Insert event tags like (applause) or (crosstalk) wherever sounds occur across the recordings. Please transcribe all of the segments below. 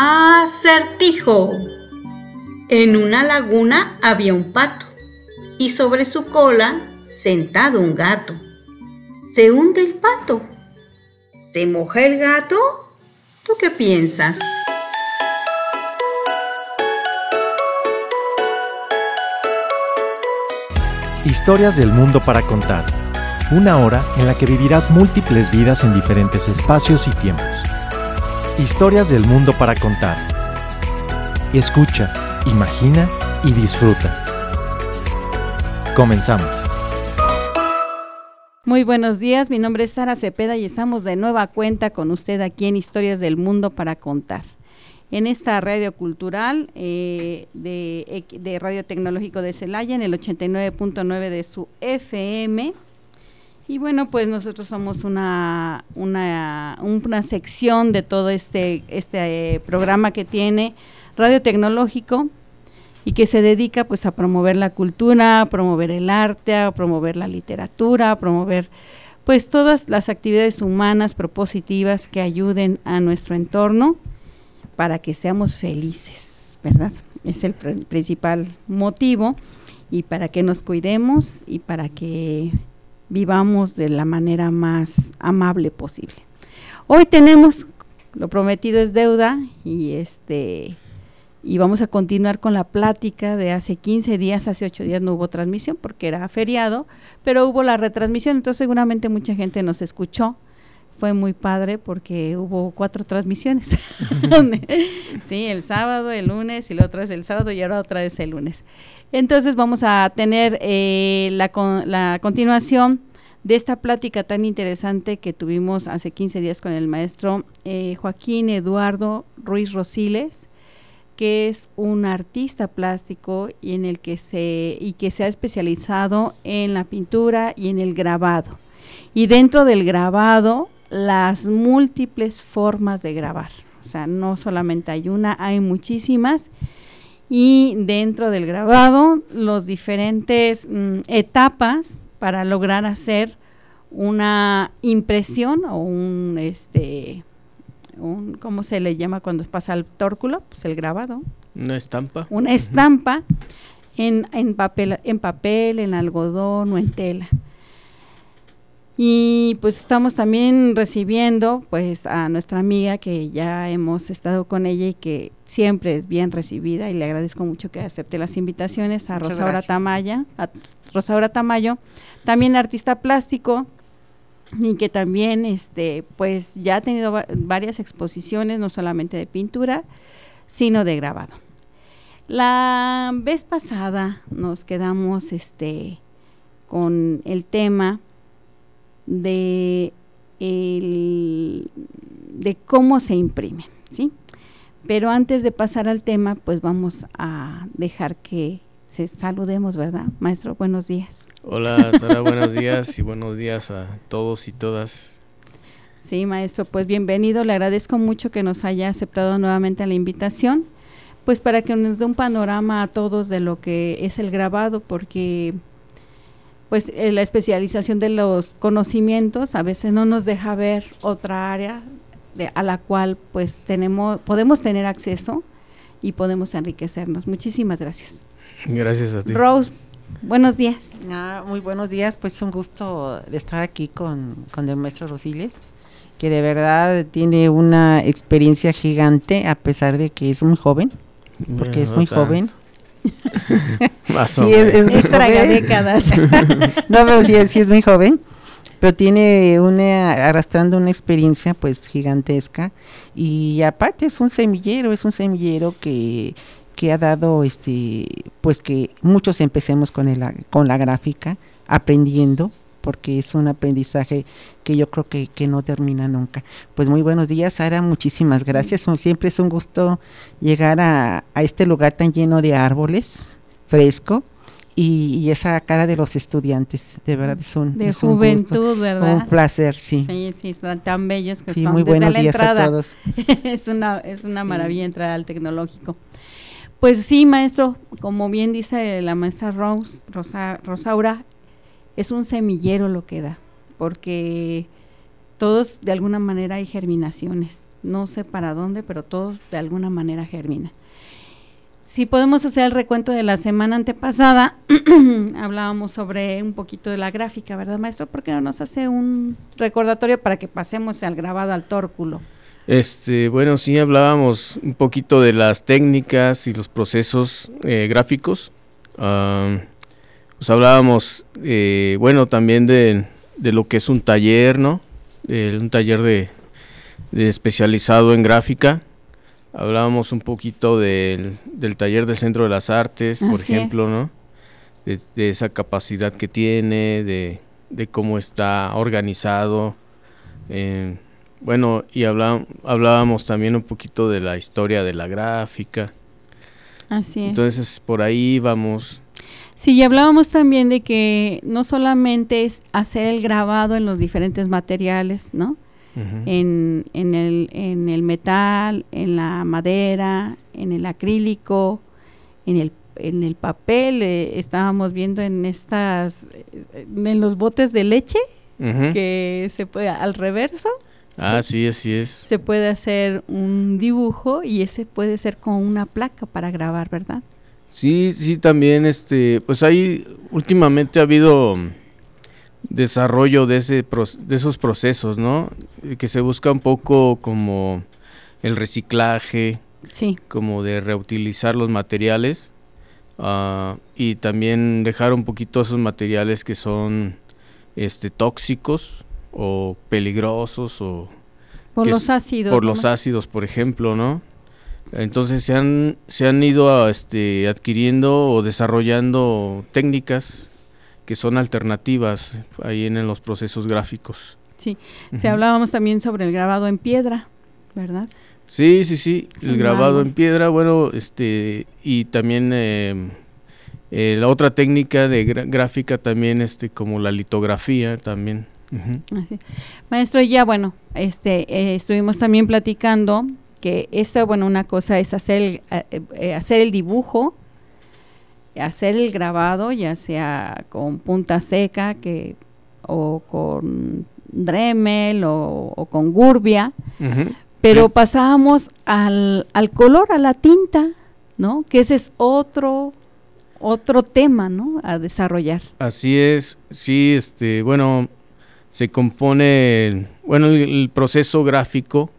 Acertijo. En una laguna había un pato y sobre su cola sentado un gato. Se hunde el pato. ¿Se moja el gato? ¿Tú qué piensas? Historias del mundo para contar. Una hora en la que vivirás múltiples vidas en diferentes espacios y tiempos. Historias del mundo para contar. Escucha, imagina y disfruta. Comenzamos. Muy buenos días, mi nombre es Sara Cepeda y estamos de nueva cuenta con usted aquí en Historias del Mundo para contar. En esta radio cultural eh, de, de, Radio Tecnológico de Celaya, en el 89.9 de su FM, y bueno, pues nosotros somos una, una, una sección de todo este, este eh, programa que tiene Radio Tecnológico y que se dedica pues a promover la cultura, a promover el arte, a promover la literatura, a promover pues todas las actividades humanas propositivas que ayuden a nuestro entorno para que seamos felices, ¿verdad? Es el principal motivo y para que nos cuidemos y para que vivamos de la manera más amable posible. Hoy tenemos, lo prometido es deuda y este y vamos a continuar con la plática de hace 15 días, hace 8 días no hubo transmisión porque era feriado, pero hubo la retransmisión, entonces seguramente mucha gente nos escuchó. Fue muy padre porque hubo cuatro transmisiones. (laughs) sí, el sábado, el lunes y la otra es el sábado y ahora otra vez el lunes. Entonces vamos a tener eh, la, la continuación de esta plática tan interesante que tuvimos hace 15 días con el maestro eh, Joaquín Eduardo Ruiz Rosiles, que es un artista plástico y en el que se y que se ha especializado en la pintura y en el grabado. Y dentro del grabado, las múltiples formas de grabar. O sea, no solamente hay una, hay muchísimas. Y dentro del grabado los diferentes mm, etapas para lograr hacer una impresión o un este un cómo se le llama cuando pasa al tórculo pues el grabado. Una estampa. Una estampa en, en papel en papel en algodón o en tela y pues estamos también recibiendo pues a nuestra amiga que ya hemos estado con ella y que siempre es bien recibida y le agradezco mucho que acepte las invitaciones a Rosaura Tamaya, a Rosaura Tamayo, también artista plástico y que también este pues ya ha tenido varias exposiciones no solamente de pintura, sino de grabado. La vez pasada nos quedamos este con el tema de, de cómo se imprime, ¿sí? Pero antes de pasar al tema, pues vamos a dejar que se saludemos, ¿verdad? Maestro, buenos días. Hola, Sara, buenos días y buenos días a todos y todas. Sí, maestro, pues bienvenido. Le agradezco mucho que nos haya aceptado nuevamente la invitación, pues para que nos dé un panorama a todos de lo que es el grabado, porque pues eh, la especialización de los conocimientos a veces no nos deja ver otra área de, a la cual pues tenemos podemos tener acceso y podemos enriquecernos. Muchísimas gracias. Gracias a ti. Rose, buenos días. Ah, muy buenos días, pues un gusto de estar aquí con, con el maestro Rosiles, que de verdad tiene una experiencia gigante a pesar de que es un joven, porque es muy joven (laughs) (laughs) sí, es, décadas. no, pero sí, es muy joven, pero tiene una arrastrando una experiencia pues gigantesca. Y aparte es un semillero, es un semillero que que ha dado este pues que muchos empecemos con el, con la gráfica aprendiendo porque es un aprendizaje que yo creo que, que, no termina nunca. Pues muy buenos días, Sara, muchísimas gracias. Siempre es un gusto llegar a, a este lugar tan lleno de árboles, fresco, y, esa cara de los estudiantes, de verdad es un, de juventud, ¿verdad? Un placer, sí. Sí, sí, son tan bellos que sí, son. muy buenos días a todos. (laughs) es una, es una maravilla entrar al tecnológico. Pues sí, maestro, como bien dice la maestra Rose, Rosa, Rosaura, es un semillero lo que da, porque todos de alguna manera hay germinaciones no sé para dónde, pero todo de alguna manera germina. Si podemos hacer el recuento de la semana antepasada, (clears throat) hablábamos sobre un poquito de la gráfica, ¿verdad, maestro? ¿Por qué no nos hace un recordatorio para que pasemos al grabado al tórculo? Este, bueno, sí hablábamos un poquito de las técnicas y los procesos eh, gráficos. Pues hablábamos, eh, bueno, también de, lo que es un taller, ¿no? un taller de, especializado en gráfica. Hablábamos un poquito del, taller del Centro de las Artes, por ejemplo, ¿no? De, esa capacidad que tiene, de, cómo está organizado. Eh, bueno, y hablábamos también un poquito de la historia de la gráfica. Así es. Entonces, por ahí vamos. Sí, y hablábamos también de que no solamente es hacer el grabado en los diferentes materiales, ¿no? en, en, el, en el metal, en la madera, en el acrílico, en el, en el papel. Eh, estábamos viendo en estas, eh, en los botes de leche, que se puede al reverso. Ah, sí, así es. Se puede hacer un dibujo y ese puede ser con una placa para grabar, ¿verdad? Sí, sí, también, este, pues ahí últimamente ha habido desarrollo de, ese, de esos procesos, ¿no? Que se busca un poco como el reciclaje, sí. como de reutilizar los materiales uh, y también dejar un poquito esos materiales que son este, tóxicos o peligrosos o por los ácidos por los ácidos por ejemplo no entonces se han se han ido este, adquiriendo o desarrollando técnicas que son alternativas ahí en, los procesos gráficos. Sí se hablábamos también sobre el grabado en piedra verdad sí sí sí el, grabado. en piedra bueno este y también eh, eh, la otra técnica de gráfica también este como la litografía también. Maestro, ya bueno, este, eh, estuvimos también platicando que eso, bueno, una cosa es hacer el, eh, eh, hacer el dibujo, hacer el grabado, ya sea con punta seca que, o con Dremel o, con Gurbia, pero pasábamos al, al color, a la tinta, ¿no? Que ese es otro otro tema, ¿no? A desarrollar. Así es, sí, este, bueno, se compone, bueno, el, proceso gráfico,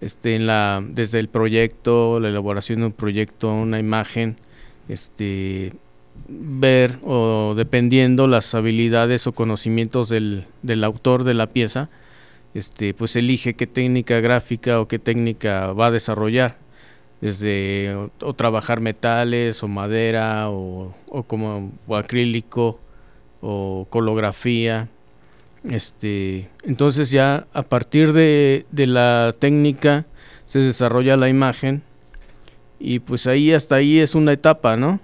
este, en la, desde el proyecto, la elaboración de un proyecto, una imagen, este, ver o dependiendo las habilidades o conocimientos del, del autor de la pieza, este, pues elige qué técnica gráfica o qué técnica va a desarrollar, desde o, trabajar metales o madera o, o como acrílico o colografía este, entonces ya a partir de, la técnica se desarrolla la imagen y pues ahí hasta ahí es una etapa, ¿no?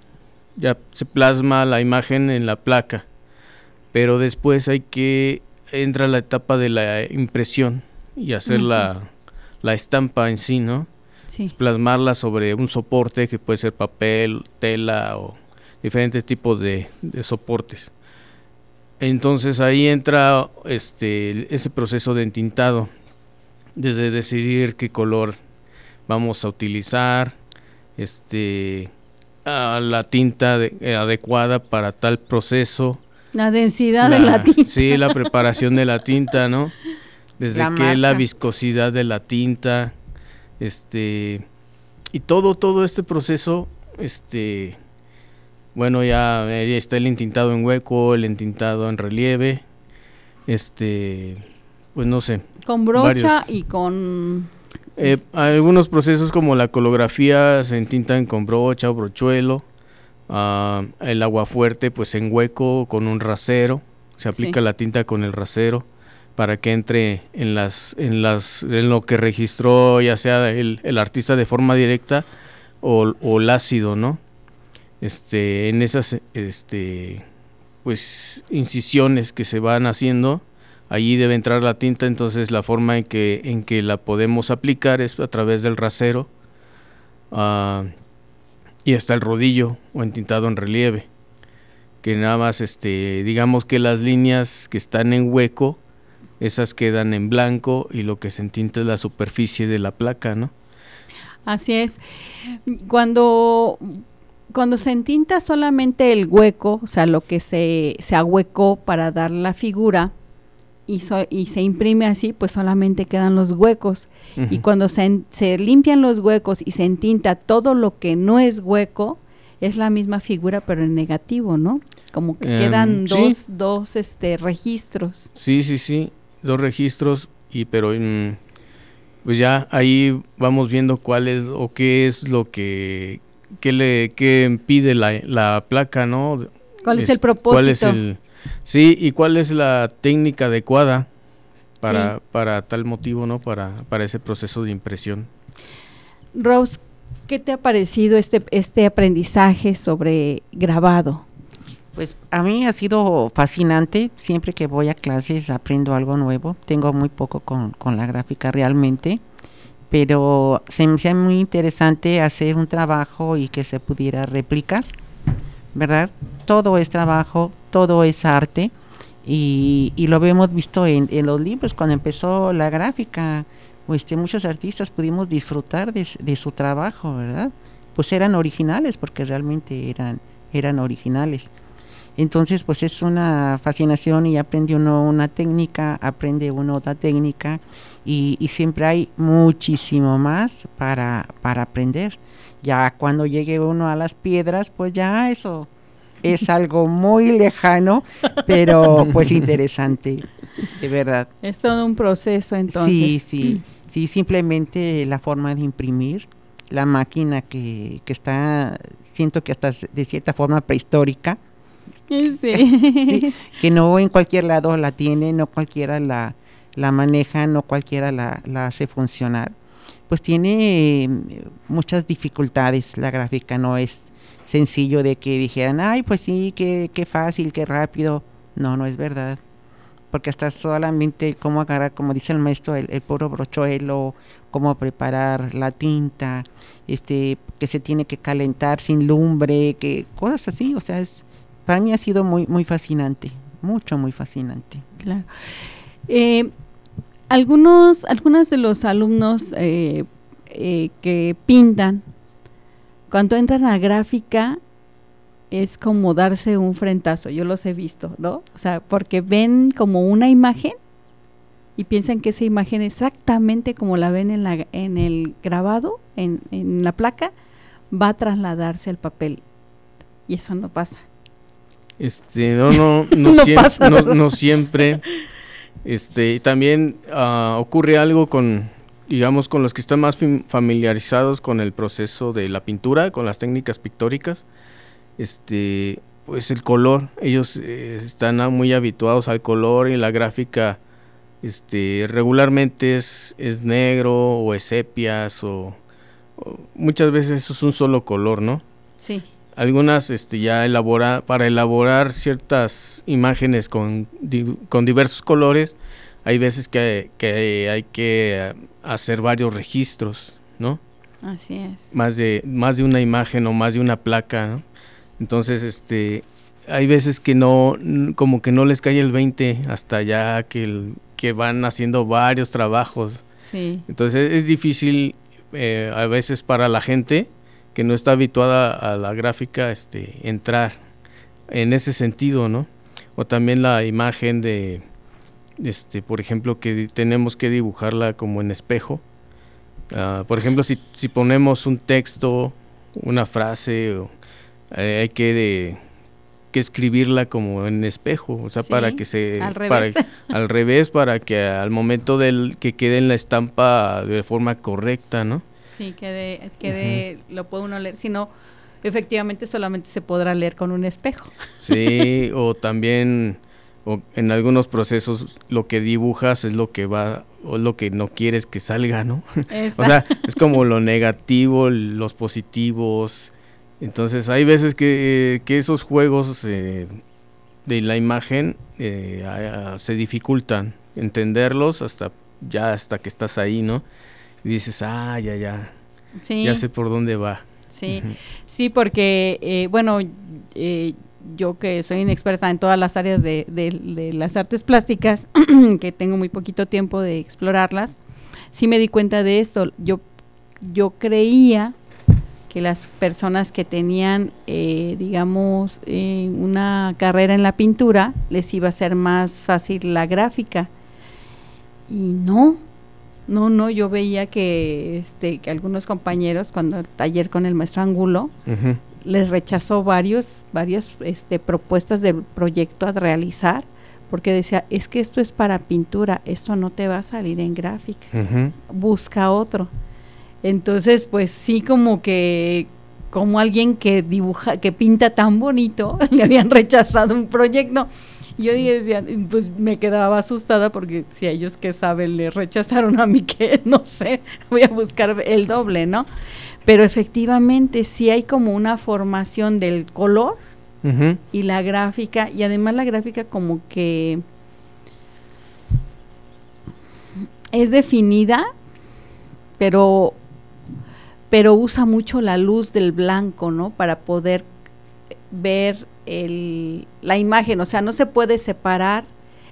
Ya se plasma la imagen en la placa, pero después hay que entra la etapa de la impresión y hacer la, estampa en sí, ¿no? Plasmarla sobre un soporte que puede ser papel, tela o diferentes tipos de soportes. Entonces ahí entra este ese proceso de entintado, desde decidir qué color vamos a utilizar, este la tinta eh, adecuada para tal proceso. La densidad de la tinta. Sí, la preparación de la tinta, ¿no? Desde que la viscosidad de la tinta, este y todo todo este proceso este bueno, ya, está el entintado en hueco, el entintado en relieve, este, pues no sé. Con brocha y con... Eh, algunos procesos como la colografía se entintan con brocha o brochuelo, uh, el agua fuerte pues en hueco con un rasero, se aplica la tinta con el rasero para que entre en las en las en lo que registró ya sea el, el artista de forma directa o, o el ácido, ¿no? Este, en esas este, pues, incisiones que se van haciendo, allí debe entrar la tinta, entonces la forma en que, en que la podemos aplicar es a través del rasero uh, y hasta el rodillo o entintado en relieve, que nada más, este, digamos que las líneas que están en hueco, esas quedan en blanco y lo que se entinta es la superficie de la placa, ¿no? Así es. Cuando, cuando se entinta solamente el hueco, o sea, lo que se, se ahuecó para dar la figura, y, y se imprime así, pues solamente quedan los huecos. Y cuando se, se limpian los huecos y se entinta todo lo que no es hueco, es la misma figura pero en negativo, ¿no? Como que quedan em, dos, dos este, registros. Sí, sí, sí, dos registros, y pero mm, pues ya ahí vamos viendo cuál es o qué es lo que, qué le, qué impide la, la placa, ¿no? ¿Cuál es, el propósito? ¿Cuál es el, Sí, y cuál es la técnica adecuada para, para tal motivo, ¿no? Para, para ese proceso de impresión. Rose, ¿qué te ha parecido este, este aprendizaje sobre grabado? Pues a mí ha sido fascinante, siempre que voy a clases aprendo algo nuevo, tengo muy poco con, con la gráfica realmente, pero se me hace muy interesante hacer un trabajo y que se pudiera replicar, ¿verdad? todo es trabajo, todo es arte y, lo hemos visto en, los libros cuando empezó la gráfica. Pues muchos artistas pudimos disfrutar de, su trabajo, ¿verdad? Pues eran originales porque realmente eran, eran originales. Entonces, pues es una fascinación y aprende uno una técnica, aprende uno otra técnica y, y siempre hay muchísimo más para, para aprender. Ya cuando llegue uno a las piedras, pues ya eso es (laughs) algo muy lejano, pero pues interesante, de verdad. Es todo un proceso entonces. Sí, sí, sí, simplemente la forma de imprimir, la máquina que, que está, siento que hasta de cierta forma prehistórica. Sí. (laughs) que no en cualquier lado la tiene, no cualquiera la, la maneja, no cualquiera la, la hace funcionar. Pues tiene eh, muchas dificultades la gráfica, no es sencillo de que dijeran, ay, pues sí, qué, qué fácil, qué rápido. No, no es verdad. Porque hasta solamente cómo agarrar, como dice el maestro, el, puro brochuelo, cómo preparar la tinta, este, que se tiene que calentar sin lumbre, que cosas así. O sea, es, para mí ha sido muy, muy fascinante, mucho, muy fascinante. Claro. Eh, algunos, algunos de los alumnos eh, eh, que pintan cuando entran a gráfica es como darse un frentazo, yo los he visto, ¿no? O sea, porque ven como una imagen y piensan que esa imagen exactamente como la ven en, la, en el grabado, en, en la placa, va a trasladarse al papel. Y eso no pasa. Este, no, no, no, (laughs) no, siempre. Este, también uh, ocurre algo con, digamos, con los que están más familiarizados con el proceso de la pintura, con las técnicas pictóricas, este, pues el color, ellos eh, están muy habituados al color y la gráfica, este, regularmente es, es negro o es sepias o, muchas veces es un solo color, ¿no? Sí. Algunas este, ya elabora, para elaborar ciertas imágenes con, con diversos colores, hay veces que, que hay que hacer varios registros, ¿no? Así es. Más de, más de una imagen o más de una placa, ¿no? Entonces, este, hay veces que no, como que no les cae el 20 hasta ya que, que van haciendo varios trabajos. Sí. Entonces es difícil eh, a veces para la gente que no está habituada a la gráfica, este, entrar en ese sentido, ¿no? O también la imagen de, este, por ejemplo, que tenemos que dibujarla como en espejo. Ah, por ejemplo, si, si, ponemos un texto, una frase, eh, hay que, que, escribirla como en espejo, o sea, para que se... Al revés. Para, al revés, para que al momento del que quede en la estampa de forma correcta, ¿no? Sí, quede, quede lo puede uno leer, si no, efectivamente solamente se podrá leer con un espejo. Sí, (laughs) o también o en algunos procesos lo que dibujas es lo que va o lo que no quieres que salga, ¿no? (laughs) o sea, es como lo negativo, los positivos. Entonces hay veces que, que esos juegos eh, de la imagen eh, se dificultan entenderlos hasta ya hasta que estás ahí, ¿no? Y dices, ah, ya, ya, ya sé por dónde va. Sí, sí, porque, eh, bueno, yo que soy inexperta en todas las áreas de, las artes plásticas, (clears throat) que tengo muy poquito tiempo de explorarlas, sí me di cuenta de esto. Yo, yo creía que las personas que tenían, eh, digamos, eh, una carrera en la pintura, les iba a ser más fácil la gráfica. Y no, no, no, yo veía que, este, que algunos compañeros, cuando el taller con el maestro Angulo, les rechazó varios, varias este, propuestas de proyecto a realizar, porque decía, es que esto es para pintura, esto no te va a salir en gráfica, busca otro. Entonces, pues sí, como que como alguien que dibuja, que pinta tan bonito, (laughs) le habían rechazado un proyecto. Yo decía, pues me quedaba asustada porque si a ellos que saben le rechazaron a mí (laughs) que no sé, voy a buscar el doble, ¿no? Pero efectivamente sí hay como una formación del color y la gráfica, y además la gráfica como que es definida, pero pero usa mucho la luz del blanco, ¿no? Para poder ver el, la imagen, o sea, no se puede separar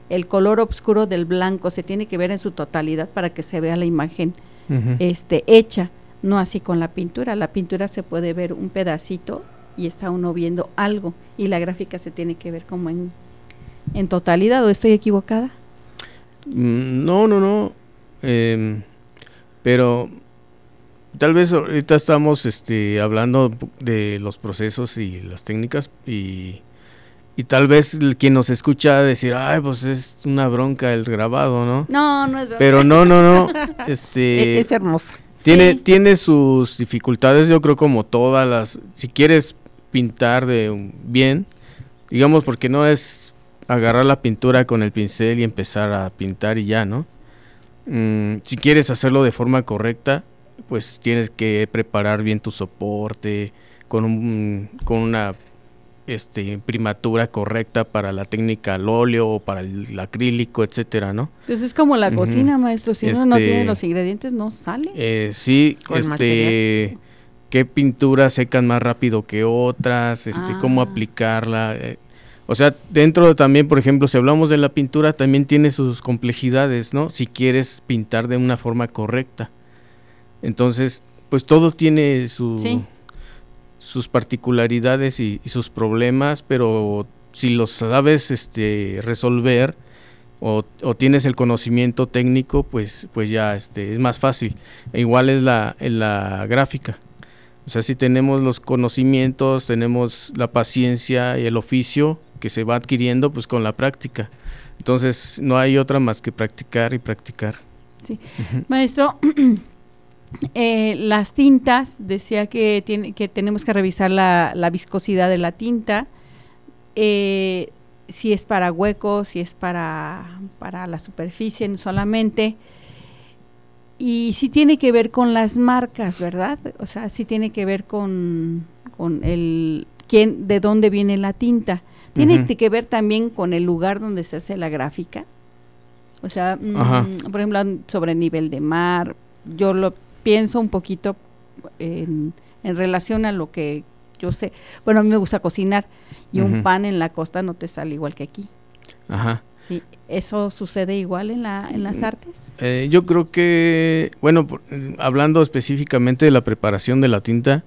el color oscuro del blanco, se tiene que ver en su totalidad para que se vea la imagen este, hecha, no así con la pintura. La pintura se puede ver un pedacito y está uno viendo algo y la gráfica se tiene que ver como en, en totalidad, ¿o estoy equivocada? Mm, no, no, no. Em, pero Tal vez ahorita estamos este, hablando de los procesos y las técnicas y, y tal vez el, quien nos escucha decir, ay, pues es una bronca el grabado, ¿no? No, no es bronca. Pero no, no, no. (laughs) este, e-, es, hermosa. Tiene, tiene sus dificultades, yo creo como todas las... Si quieres pintar de bien, digamos porque no es agarrar la pintura con el pincel y empezar a pintar y ya, ¿no? Mm, si quieres hacerlo de forma correcta, pues tienes que preparar bien tu soporte con, un, con una este, imprimatura correcta para la técnica al óleo o para el, acrílico, etcétera, ¿no? Pues es como la cocina, maestro. Si uno no tiene este, los ingredientes, no sale. Eh, sí, este, qué pinturas secan más rápido que otras, este, cómo ah. aplicarla. Eh, o sea, dentro también, por ejemplo, si hablamos de la pintura, también tiene sus complejidades, ¿no? Si quieres pintar de una forma correcta. Entonces, pues todo tiene su, sus particularidades y, sus problemas, pero si los sabes este, resolver o, tienes el conocimiento técnico, pues, pues ya este, es más fácil. E igual es la, en la gráfica. O sea, si tenemos los conocimientos, tenemos la paciencia y el oficio que se va adquiriendo pues con la práctica. Entonces no hay otra más que practicar y practicar. Sí. Maestro, (clears throat) Eh, las tintas, decía que, tiene, que tenemos que revisar la, viscosidad de la tinta, eh, si es para huecos, si es para, para la superficie solamente, y si tiene que ver con las marcas, ¿verdad? O sea, si tiene que ver con, con el quién, de dónde viene la tinta. Tiene que ver también con el lugar donde se hace la gráfica. O sea, mm, por ejemplo, sobre nivel de mar, yo lo pienso un poquito en, relación a lo que yo sé. Bueno, a mí me gusta cocinar y un pan en la costa no te sale igual que aquí. Ajá. Sí, ¿eso sucede igual en, la, en las mm, artes? Eh, yo creo que, bueno, hablando específicamente de la preparación de la tinta,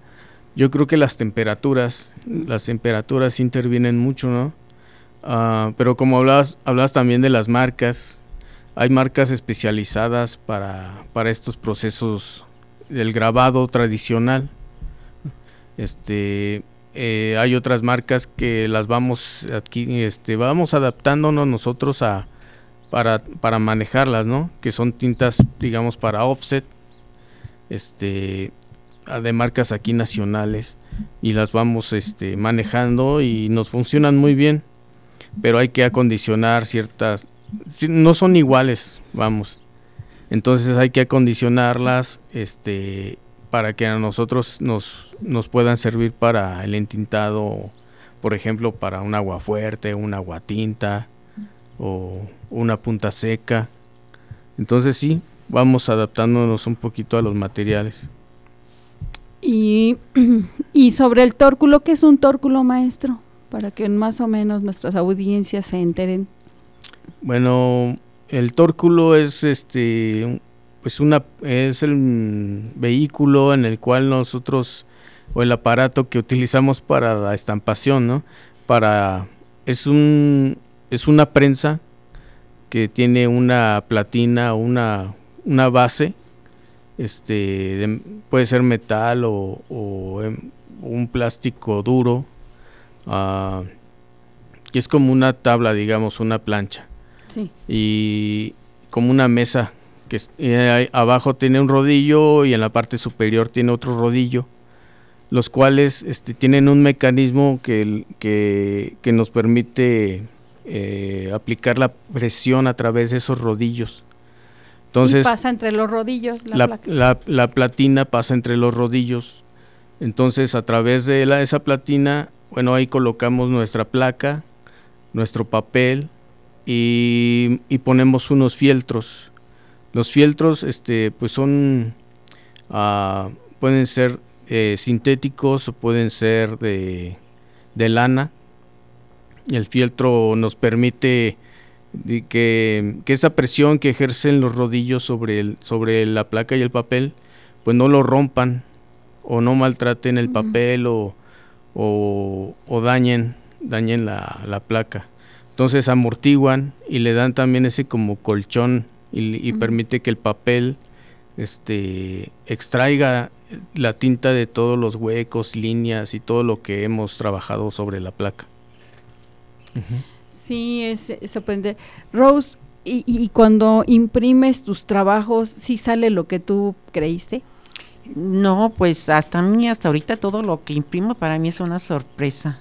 yo creo que las temperaturas, las temperaturas intervienen mucho, ¿no? Ah, pero como hablabas, hablabas también de las marcas, hay marcas especializadas para, para estos procesos del grabado tradicional. Este, eh, hay otras marcas que las vamos aquí, este, vamos adaptándonos nosotros a para, para manejarlas, ¿no? Que son tintas, digamos, para offset, este, de marcas aquí nacionales y las vamos, este, manejando y nos funcionan muy bien, pero hay que acondicionar ciertas, no son iguales, vamos. Entonces hay que acondicionarlas este, para que a nosotros nos, nos puedan servir para el entintado, por ejemplo, para un agua fuerte, un agua tinta o una punta seca. Entonces sí, vamos adaptándonos un poquito a los materiales. Y, (clears throat) y sobre el tórculo, ¿qué es un tórculo, maestro? Para que más o menos nuestras audiencias se enteren. Bueno, el tórculo es este pues una es el vehículo en el cual nosotros o el aparato que utilizamos para la estampación, ¿no? Para es un es una prensa que tiene una platina una, una base, este, puede ser metal o, em, un plástico duro, uh, es como una tabla, digamos, una plancha. Y como una mesa, que eh, abajo tiene un rodillo y en la parte superior tiene otro rodillo los cuales este, tienen un mecanismo que, que nos permite eh, aplicar la presión a través de esos rodillos. Entonces, pasa entre los rodillos la, la, platina pasa entre los rodillos. Entonces, a través de la, esa platina, bueno, ahí colocamos nuestra placa, nuestro papel y, ponemos unos fieltros. Los fieltros, este, pues son, uh, pueden ser eh, sintéticos o pueden ser de, de lana el fieltro nos permite que, esa presión que ejercen los rodillos sobre, el, sobre la placa y el papel, pues no lo rompan o no maltraten el papel o, o, dañen, dañen la, la, placa. Entonces amortiguan y le dan también ese como colchón y, permite que el papel este, extraiga la tinta de todos los huecos, líneas y todo lo que hemos trabajado sobre la placa. Sí, es, sorprendente. Rose, y, cuando imprimes tus trabajos, ¿sí sale lo que tú creíste? No, pues hasta mí, hasta ahorita todo lo que imprimo para mí es una sorpresa,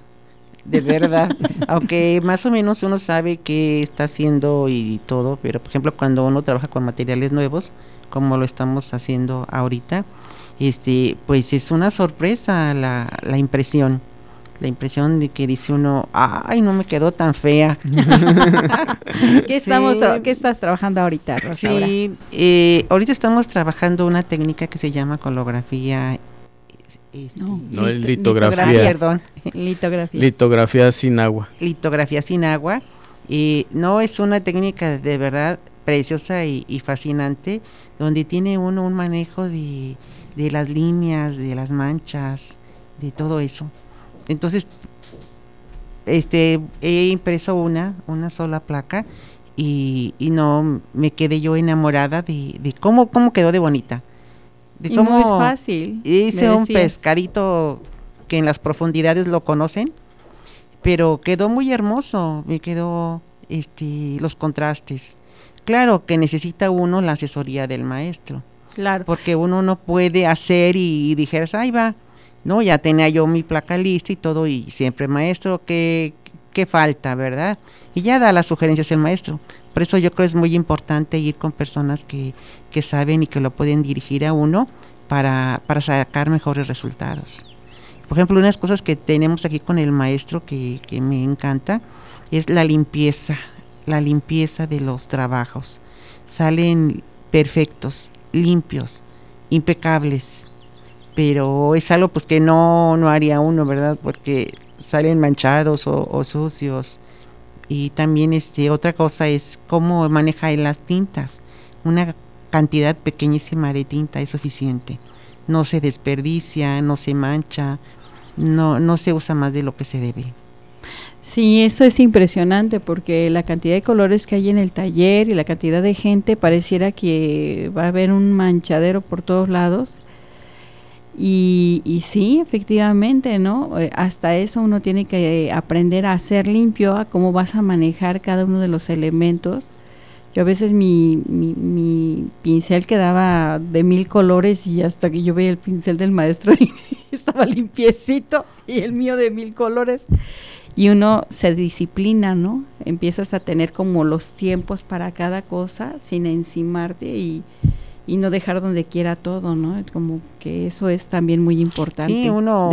de verdad. Aunque más o menos uno sabe qué está haciendo y todo, pero por ejemplo cuando uno trabaja con materiales nuevos, como lo estamos haciendo ahorita, este, pues es una sorpresa la, la impresión la impresión de que dice uno, ay, no me quedó tan fea. (laughs) ¿Qué, estamos ¿Qué estás trabajando ahorita, Rosa, Sí, eh, ahorita estamos trabajando una técnica que se llama colografía. Este, no, es litografía. Perdón. Litografía. Litografía sin agua. Litografía sin agua. y no es una técnica de verdad preciosa y, y fascinante, donde tiene uno un manejo de, de las líneas, de las manchas, de todo eso. Entonces, este, he impreso una, una sola placa y, y no me quedé yo enamorada de, de cómo, cómo quedó de bonita. De y cómo es fácil. Hice un pescadito que en las profundidades lo conocen, pero quedó muy hermoso, me quedó este, los contrastes. Claro que necesita uno la asesoría del maestro. Claro. Porque uno no puede hacer y, y dijeras, ahí va, ¿no? Ya tenía yo mi placa lista y todo, y siempre, maestro, ¿qué, qué falta, verdad? Y ya da las sugerencias el maestro. Por eso yo creo que es muy importante ir con personas que, que saben y que lo pueden dirigir a uno para, para sacar mejores resultados. Por ejemplo, unas cosas que tenemos aquí con el maestro que, que me encanta es la limpieza, la limpieza de los trabajos. Salen perfectos, limpios, impecables pero es algo pues que no, no haría uno, ¿verdad? Porque salen manchados o, sucios. Y también este otra cosa es cómo maneja las tintas. Una cantidad pequeñísima de tinta es suficiente. No se desperdicia, no se mancha, no, no se usa más de lo que se debe. Sí, eso es impresionante porque la cantidad de colores que hay en el taller y la cantidad de gente pareciera que va a haber un manchadero por todos lados y, y, sí, efectivamente, ¿no? Eh, hasta eso uno tiene que aprender a ser limpio, a cómo vas a manejar cada uno de los elementos. Yo a veces mi, mi, mi pincel quedaba de mil colores y hasta que yo veía el pincel del maestro (laughs) y estaba limpiecito y el mío de mil colores. Y uno se disciplina, ¿no? Empiezas a tener como los tiempos para cada cosa sin encimarte y, y no dejar donde quiera todo, ¿no? Como que eso es también muy importante. Sí, uno...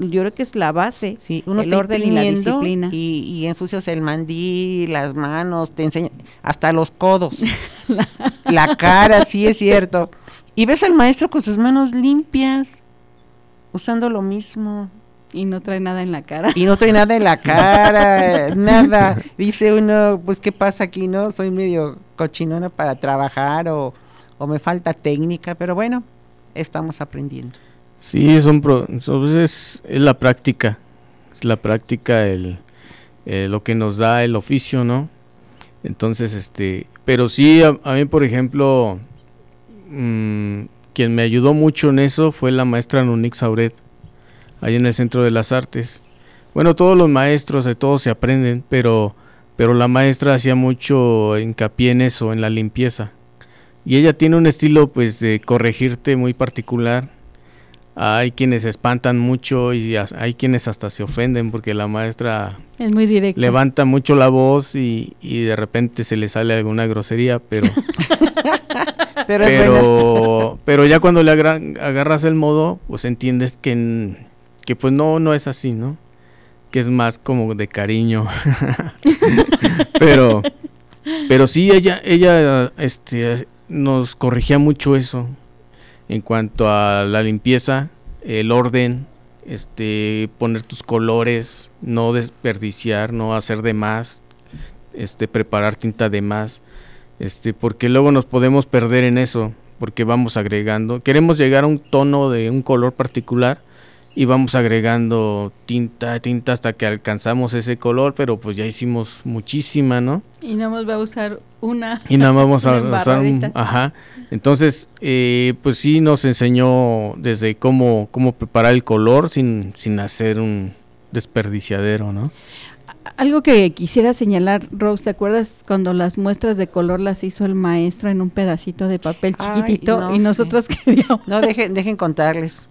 yo creo que es la base, sí, uno el orden y la disciplina. Y, y ensucias el mandil, las manos, te enseña, hasta los codos, (laughs) la... cara, sí es cierto. Y ves al maestro con sus manos limpias, usando lo mismo. Y no trae nada en la cara. Y no trae nada en la cara, (laughs) nada. Dice uno, pues, ¿qué pasa aquí, no? Soy medio cochinona para trabajar o, o me falta técnica, pero bueno, estamos aprendiendo. Sí, son pro, es, es, la práctica, es la práctica el, eh, lo que nos da el oficio, ¿no? Entonces, este, pero sí, a, mí, por ejemplo, mmm, quien me ayudó mucho en eso fue la maestra Nunix Sauret, ahí en el Centro de las Artes. Bueno, todos los maestros, de todos se aprenden, pero, pero la maestra hacía mucho hincapié en eso, en la limpieza. Y ella tiene un estilo, pues, de corregirte muy particular hay quienes se espantan mucho y hay quienes hasta se ofenden porque la maestra es muy directa. levanta mucho la voz y, y de repente se le sale alguna grosería, pero (laughs) pero, pero, pero, ya cuando le agarras el modo, pues entiendes que, que pues no, no es así, ¿no? Que es más como de cariño. (laughs) pero, pero sí, ella, ella este, nos corregía mucho eso en cuanto a la limpieza, el orden, este, poner tus colores, no desperdiciar, no hacer de más, este, preparar tinta de más, este, porque luego nos podemos perder en eso, porque vamos agregando, queremos llegar a un tono de un color particular y vamos agregando tinta, tinta hasta que alcanzamos ese color, pero pues ya hicimos muchísima, ¿no? Y nada más va a usar una. Y nada más vamos (laughs) a usar un, ajá. Entonces, eh, pues sí nos enseñó desde cómo, cómo preparar el color sin, sin hacer un desperdiciadero, ¿no? Algo que quisiera señalar, Rose, ¿te acuerdas cuando las muestras de color las hizo el maestro en un pedacito de papel chiquitito Ay, no y nosotros (laughs) queríamos? No, dejen, dejen contarles.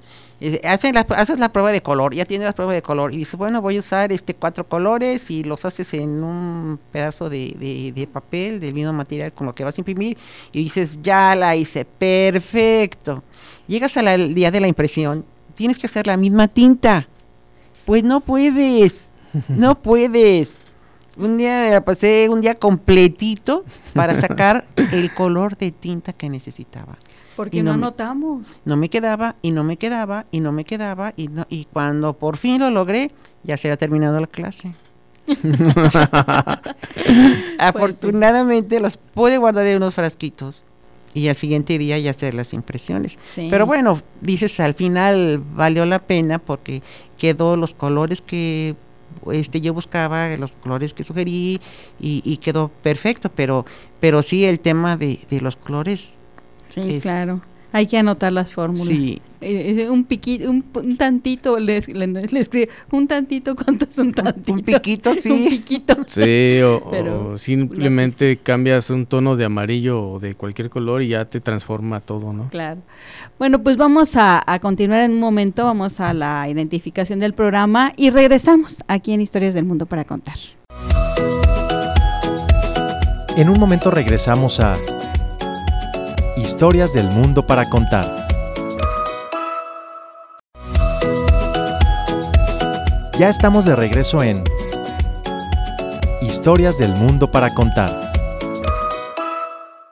Hacen la, haces la prueba de color, ya tienes la prueba de color y dices, bueno, voy a usar este cuatro colores y los haces en un pedazo de, de, de, papel del mismo material con lo que vas a imprimir y dices, ya la hice, perfecto. Llegas al día de la impresión, tienes que hacer la misma tinta. Pues no puedes, no (laughs) puedes. Un día pasé un día completito para sacar (laughs) el color de tinta que necesitaba. Porque no, no anotamos. No me quedaba y no me quedaba y no me quedaba y no, y cuando por fin lo logré, ya se había terminado la clase. Afortunadamente (laughs) pues sí. los pude guardar en unos frasquitos y al siguiente día ya hacer las impresiones. Sí. Pero bueno, dices al final valió la pena porque quedó los colores que este yo buscaba los colores que sugerí y, y quedó perfecto, pero pero sí el tema de, de los colores Sí, es, claro. Hay que anotar las fórmulas. Sí. Eh, un piquito, un, un tantito, le, le, le, escribe, un tantito, ¿cuánto es un tantito? Un, (laughs) un piquito, sí. un piquito. Sí, o, (laughs) Pero, o simplemente pues, cambias un tono de amarillo o de cualquier color y ya te transforma todo, ¿no? Claro. Bueno, pues vamos a, a continuar en un momento, vamos a la identificación del programa y regresamos aquí en Historias del Mundo para contar. En un momento regresamos a Historias del mundo para contar. Ya estamos de regreso en Historias del mundo para contar.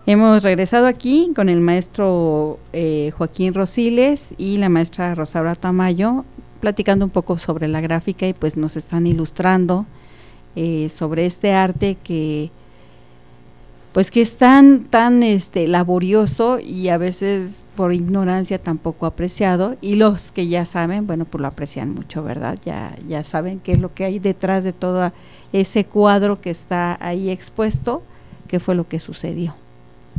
Hemos regresado aquí con el maestro eh, Joaquín Rosiles y la maestra Rosaura Tamayo platicando un poco sobre la gráfica y pues nos están ilustrando eh, sobre este arte que pues que es tan, tan este, laborioso y a veces por ignorancia tampoco apreciado, y los que ya saben, bueno, pues lo aprecian mucho, ¿verdad? Ya, ya saben qué es lo que hay detrás de todo ese cuadro que está ahí expuesto, qué fue lo que sucedió.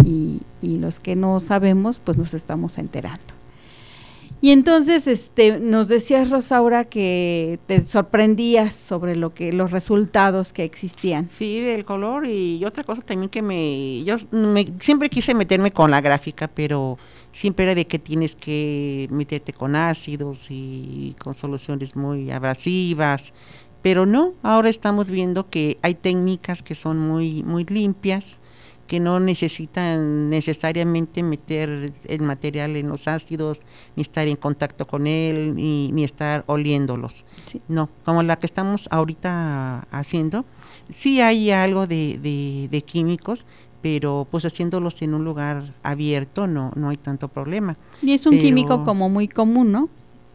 Y, y los que no sabemos, pues nos estamos enterando. Y entonces este nos decías Rosaura que te sorprendías sobre lo que los resultados que existían. Sí, del color y otra cosa también que me yo me, siempre quise meterme con la gráfica, pero siempre era de que tienes que meterte con ácidos y con soluciones muy abrasivas, pero no, ahora estamos viendo que hay técnicas que son muy muy limpias que no necesitan necesariamente meter el material en los ácidos, ni estar en contacto con él, ni, ni estar oliéndolos. Sí. No, como la que estamos ahorita haciendo, sí hay algo de, de, de, químicos, pero pues haciéndolos en un lugar abierto no, no hay tanto problema. Y es un pero, químico como muy común, ¿no?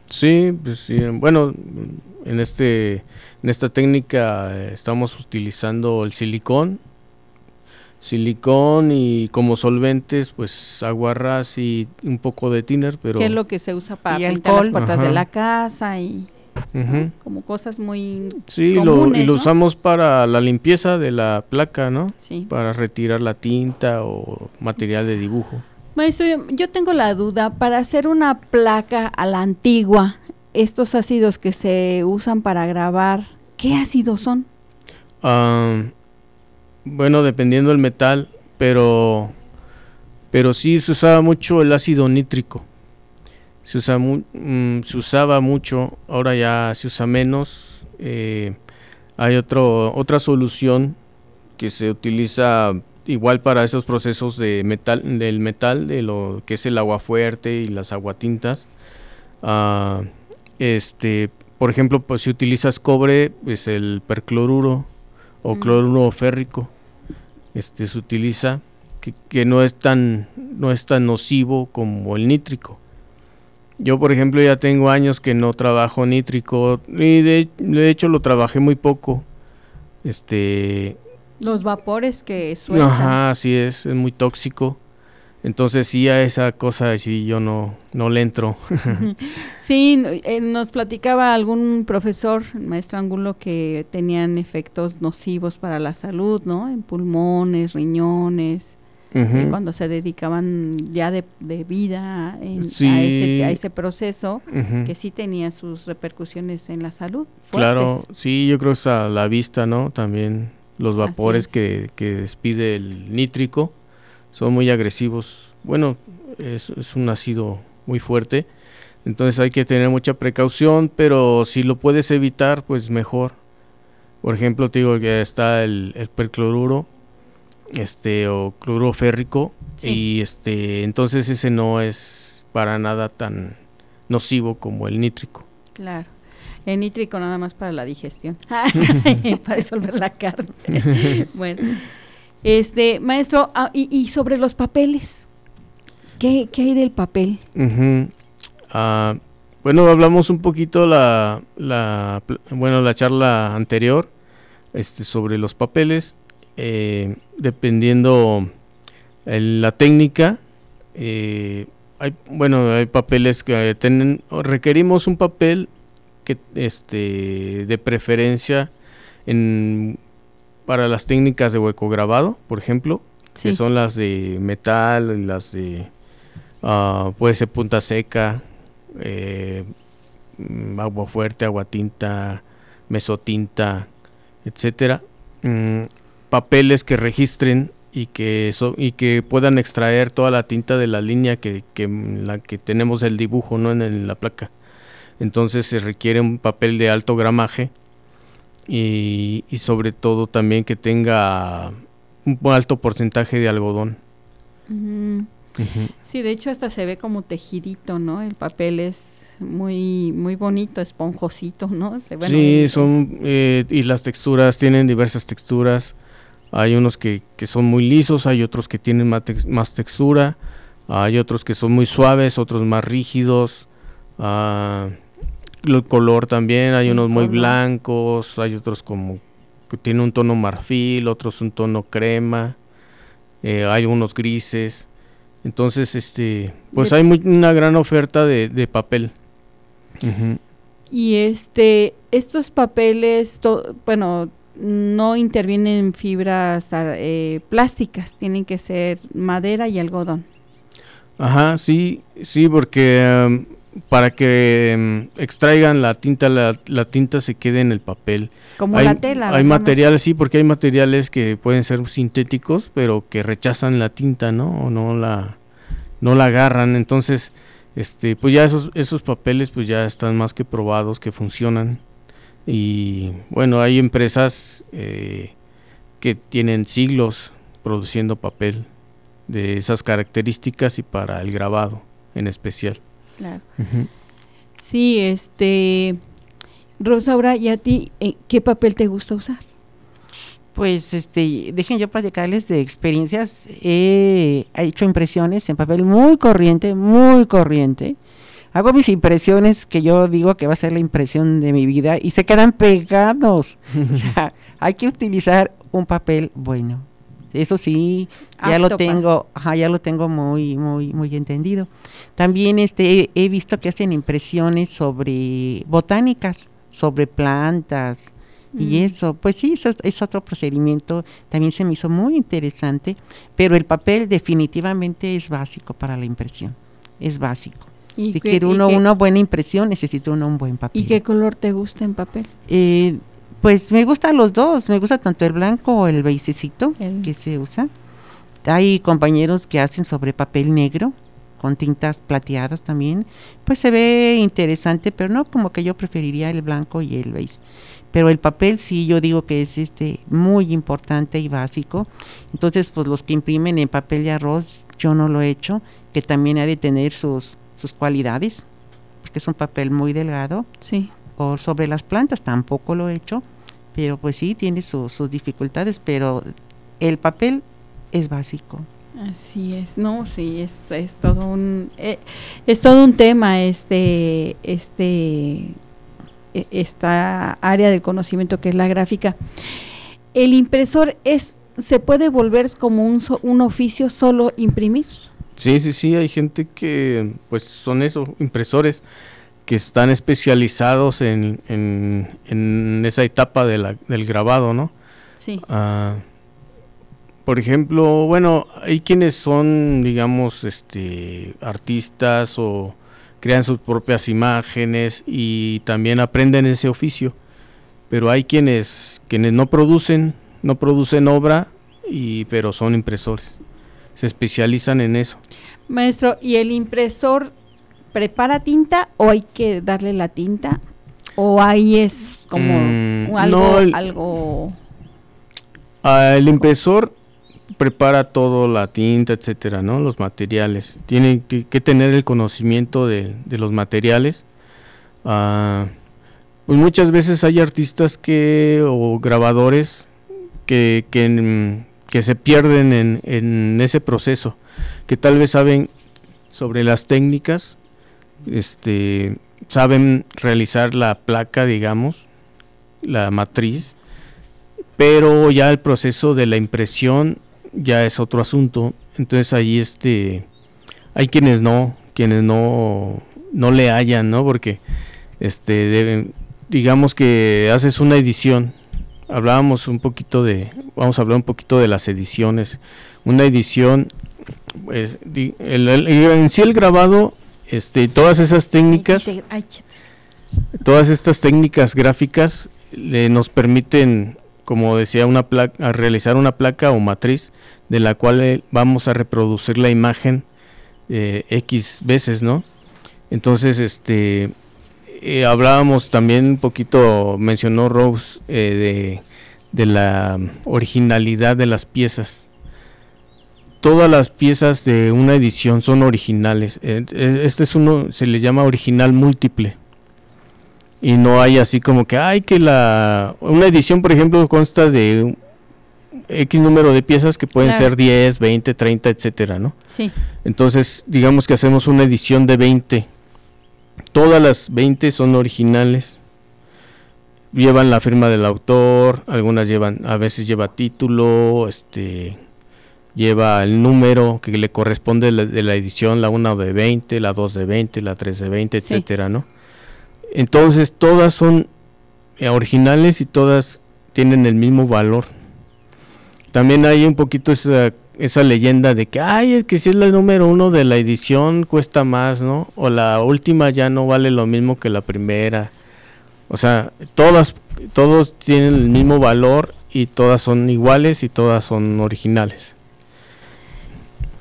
Sí, pues sí. Bueno, en este en esta técnica eh, estamos utilizando el silicón, silicón y como solventes, pues aguarras y un poco de thinner, pero ¿Qué es lo que se usa para Y pintar las alcohol. puertas de Ajá. la casa y Ujú. como cosas muy Sí, lo, comunes, y lo ¿no? usamos para la limpieza de la placa, ¿no? sí. Para retirar la tinta o material de dibujo. Maestro, yo- yo tengo la duda, para hacer una placa a la antigua, estos ácidos que se usan para grabar, ¿qué ácidos son? Ah, bueno, dependiendo del metal, pero pero sí se usaba mucho el ácido nítrico. Se, usa mu- mm, se usaba mucho, ahora ya se usa menos. eh, hay otro, otra solución que se utiliza igual para esos procesos de metal, del metal, de lo que es el agua fuerte y las aguatintas. Ah, este, por ejemplo, pues si utilizas cobre, es el percloruro o Mm. cloruro férrico. Este se utiliza que, que no es tan no es tan nocivo como el nítrico. Yo, por ejemplo, ya tengo años que no trabajo nítrico y de, de hecho lo trabajé muy poco. Este, Los vapores que sueltan. ajá, así es, es muy tóxico. Entonces sí a esa cosa sí yo no no le entro. (laughs) (laughs) Sí, eh, nos platicaba algún profesor, maestro Angulo, que tenían efectos nocivos para la salud, ¿no? En pulmones, riñones, eh, cuando se dedicaban ya de, de vida en- a, ese, a ese proceso, que sí tenía sus repercusiones en la salud. Claro, sí, yo creo que es a la vista, ¿no? También los vapores es. que, que despide el nítrico son muy agresivos. Bueno, es, es un ácido muy fuerte, entonces hay que tener mucha precaución, pero si lo puedes evitar, pues mejor. Por ejemplo, te digo que está el, el percloruro, este, o cloruro férrico, Sí. y este, entonces ese no es para nada tan nocivo como el nítrico. Claro. El nítrico nada más para la digestión, (laughs) (laughs) para disolver la carne. (laughs) bueno, este maestro, ah, y, y sobre los papeles, ¿qué, qué hay del papel? Ah, bueno, hablamos un poquito la, la bueno, la charla anterior este, sobre los papeles. eh, dependiendo el- la técnica, eh, hay, bueno, hay papeles que tienen, requerimos un papel que, este, de preferencia en, para las técnicas de hueco grabado, por ejemplo, que son las de metal, las de ah, puede ser punta seca, eh, agua fuerte, agua tinta, mesotinta, etcétera. Mm, papeles que registren y que so- y que puedan extraer toda la tinta de la línea que, que mm, la que tenemos el dibujo no en, el- la placa. Entonces se requiere un papel de alto gramaje y, y sobre todo también que tenga un alto porcentaje de algodón. Mm, Ujú. Sí, de hecho hasta se ve como tejidito, ¿no? El papel es muy muy bonito, esponjosito, ¿no? Se ve sí, bonito. son eh, y las texturas tienen diversas texturas. Hay unos que, que son muy lisos, hay otros que tienen más, tex- más textura, hay otros que son muy suaves, otros más rígidos. ah, el color también, hay unos muy blancos, hay otros como que tienen un tono marfil, otros un tono crema, eh, hay unos grises. Entonces, este, pues De- hay muy- una gran oferta de, de papel. Ujú. Y este, estos papeles, to- bueno, no intervienen fibras eh, plásticas, tienen que ser madera y algodón. Ajá, sí, sí, porque em, para que em, extraigan la tinta, la, la tinta se quede en el papel. Como hay la tela. hay ¿verdad, materiales, sí, porque hay materiales que pueden ser sintéticos, pero que rechazan la tinta, ¿no? O no la, no la agarran. Entonces, este, pues ya esos, esos papeles, pues ya están más que probados que funcionan. Y bueno, hay empresas eh, que tienen siglos produciendo papel de esas características y para el grabado en especial. Claro. Sí, este, Rosaura, ¿y a ti eh, qué papel te gusta usar? Pues este, dejen yo platicarles de experiencias. He hecho impresiones en papel muy corriente, muy corriente. hago mis impresiones que yo digo que va a ser la impresión de mi vida y se quedan pegados. o sea, (laughs) hay que utilizar un papel bueno. Eso sí, ya lo tengo, ajá, ya lo tengo muy, muy, muy entendido. También este, he, visto que hacen impresiones sobre botánicas, sobre plantas, y mm. eso, pues sí, eso es otro procedimiento, también se me hizo muy interesante, pero el papel definitivamente es básico para la impresión, es básico. si quiere uno una buena impresión, necesita uno un buen papel. ¿Y qué color te gusta en papel? Eh, pues me gustan los dos, me gusta tanto el blanco o el beisecito que se usa. Hay compañeros que hacen sobre papel negro, con tintas plateadas también, pues se ve interesante, pero no como que yo preferiría el blanco y el beige. Pero el papel sí yo digo que es este muy importante y básico. Entonces, pues los que imprimen en papel de arroz, yo no lo he hecho, que también ha de tener sus, sus cualidades, porque es un papel muy delgado. Sí. O sobre las plantas tampoco lo he hecho, pero pues sí tiene sus dificultades, pero el papel es básico. Así es, no, sí, es, es todo un eh, es todo un tema este este e, esta área del conocimiento que es la gráfica. El impresor es se puede volver como un, un oficio solo imprimir. Sí, sí, sí, hay gente que pues son eso, impresores que están especializados en, en, esa etapa de la, del grabado, ¿no? Sí. Ah, por ejemplo, bueno, hay quienes son, digamos, este, artistas o crean sus propias imágenes y también aprenden ese oficio. Pero hay quienes, quienes no producen, no producen obra, y, pero son impresores. Se especializan en eso. Maestro, ¿y el impresor prepara tinta o hay que darle la tinta? ¿O ahí es como mm, algo, algo... Ah, el impresor prepara todo, la tinta, etcétera, ¿no? Los materiales. Tiene que, tener el conocimiento de, los materiales. Ah, pues muchas veces hay artistas que, o grabadores que, que, se pierden en, en, ese proceso, que tal vez saben sobre las técnicas, este, saben realizar la placa, digamos, la matriz, pero ya el proceso de la impresión ya es otro asunto. Entonces ahí este hay quienes no, quienes no no le hallan, ¿no? Porque este digamos que haces una edición. Hablábamos un poquito de vamos a hablar un poquito de las ediciones. Una edición pues, en sí el grabado este todas esas técnicas todas estas técnicas gráficas nos permiten como decía, una placa, a realizar una placa o matriz de la cual eh, vamos a reproducir la imagen eh, X veces, ¿no? Entonces, este, eh, hablábamos también un poquito, mencionó Rose, de, de, la originalidad de las piezas. Todas las piezas de una edición son originales. Este es uno, se le llama original múltiple y no hay así como que hay que la una edición por ejemplo consta de X número de piezas que pueden ser 10, 20, 30, etcétera, ¿no? Sí. Entonces, digamos que hacemos una edición de 20. Todas las 20 son originales. Llevan la firma del autor, algunas llevan, a veces lleva título, este, lleva el número que le corresponde de la, edición, la 1 de 20, la 2 de 20, la 3 de 20, etcétera, ¿no? Entonces todas son eh, originales y todas tienen el mismo valor. También hay un poquito esa, esa leyenda de que, ay, es que si es la número uno de la edición cuesta más, ¿no? O la última ya no vale lo mismo que la primera. O sea, todas, todos tienen el mismo valor y todas son iguales y todas son originales.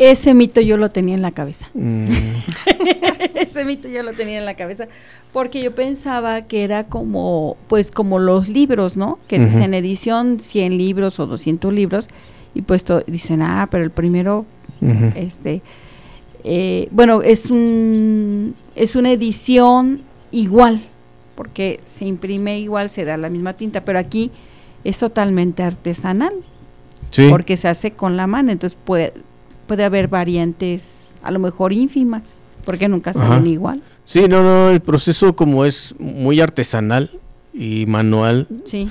Ese mito yo lo tenía en la cabeza. Mm. (laughs) Ese mito yo lo tenía en la cabeza porque yo pensaba que era como pues como los libros, ¿no? Que dicen edición 100 libros o 200 libros y pues dicen, "Ah, pero el primero este eh, bueno, es un es una edición igual porque se imprime igual, se da la misma tinta, pero aquí es totalmente artesanal. Sí. Porque se hace con la mano, entonces puede puede haber variantes a lo mejor ínfimas, porque nunca salen igual. Sí, no, no, el proceso como es muy artesanal y manual, Sí.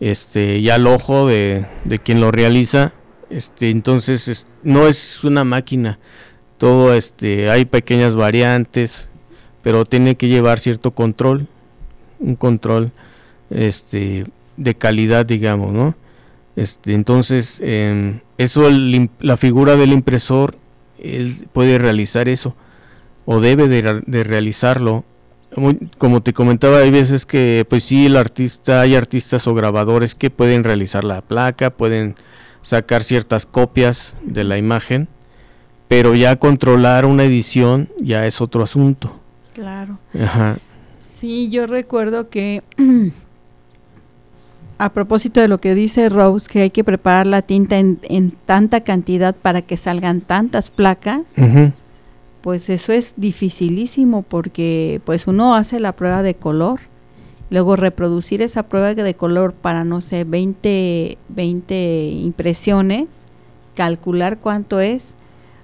este, ya al ojo de, de quien lo realiza, este, entonces es- no es una máquina, todo, este, hay pequeñas variantes, pero tiene que llevar cierto control, un control, este, de calidad, digamos, ¿no? Este, entonces, em, eso, el la figura del impresor, él puede realizar eso, o debe de, realizarlo. Como te comentaba, hay veces que, pues sí, el artista, hay artistas o grabadores que pueden realizar la placa, pueden sacar ciertas copias de la imagen, pero ya controlar una edición ya es otro asunto. Claro. Ajá. Sí, yo recuerdo que (clears throat) a propósito de lo que dice Rose, que hay que preparar la tinta en, en tanta cantidad para que salgan tantas placas, pues eso es dificilísimo porque pues uno hace la prueba de color, luego reproducir esa prueba de color para no sé, 20, 20 impresiones, calcular cuánto es.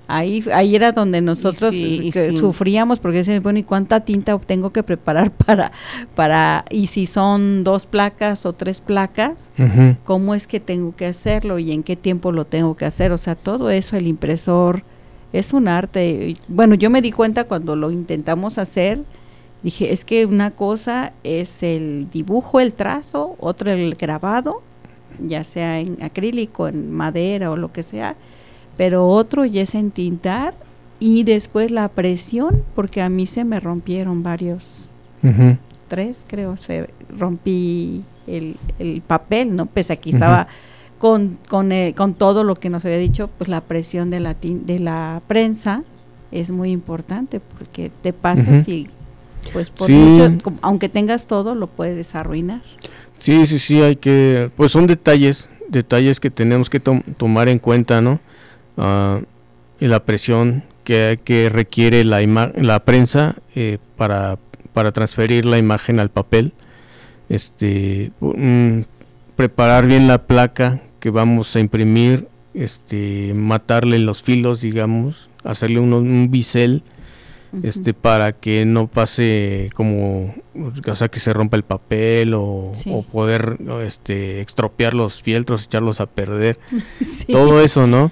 Ahí, ahí era donde nosotros sí, y que sí. sufríamos porque decíamos, bueno, ¿y cuánta tinta tengo que preparar (laughs) para, para, y si son dos placas o tres placas, Ujú. cómo es que tengo que hacerlo y en qué tiempo lo tengo que hacer. O sea, todo eso, el impresor, es un arte. Bueno, yo me di cuenta cuando lo intentamos hacer, dije, es que una cosa es el dibujo, el trazo, otro el grabado, ya sea en acrílico, en madera o lo que sea, pero otro ya es en tintar y después la presión, porque a mí se me rompieron varios tres, creo, se rompí el, el papel, ¿no? Pese a que estaba con, con, eh, con todo lo que nos había dicho, pues la presión de la, de la prensa es muy importante porque te pasas Ujú. y pues por Sí. mucho, aunque tengas todo, lo puedes arruinar. Sí, sí, sí, hay que, pues son detalles, detalles que tenemos que tom- tomar en cuenta, ¿no? Ah, y la presión que, que requiere la, prensa eh, para, para transferir la imagen al papel, este, mm, preparar bien la placa que vamos a imprimir, este, matarle los filos, digamos, hacerle uno- un bisel, este para que no pase como o sea que se rompa el papel o, Sí. o poder este extropiar los fieltros echarlos a perder (laughs) Sí. todo eso no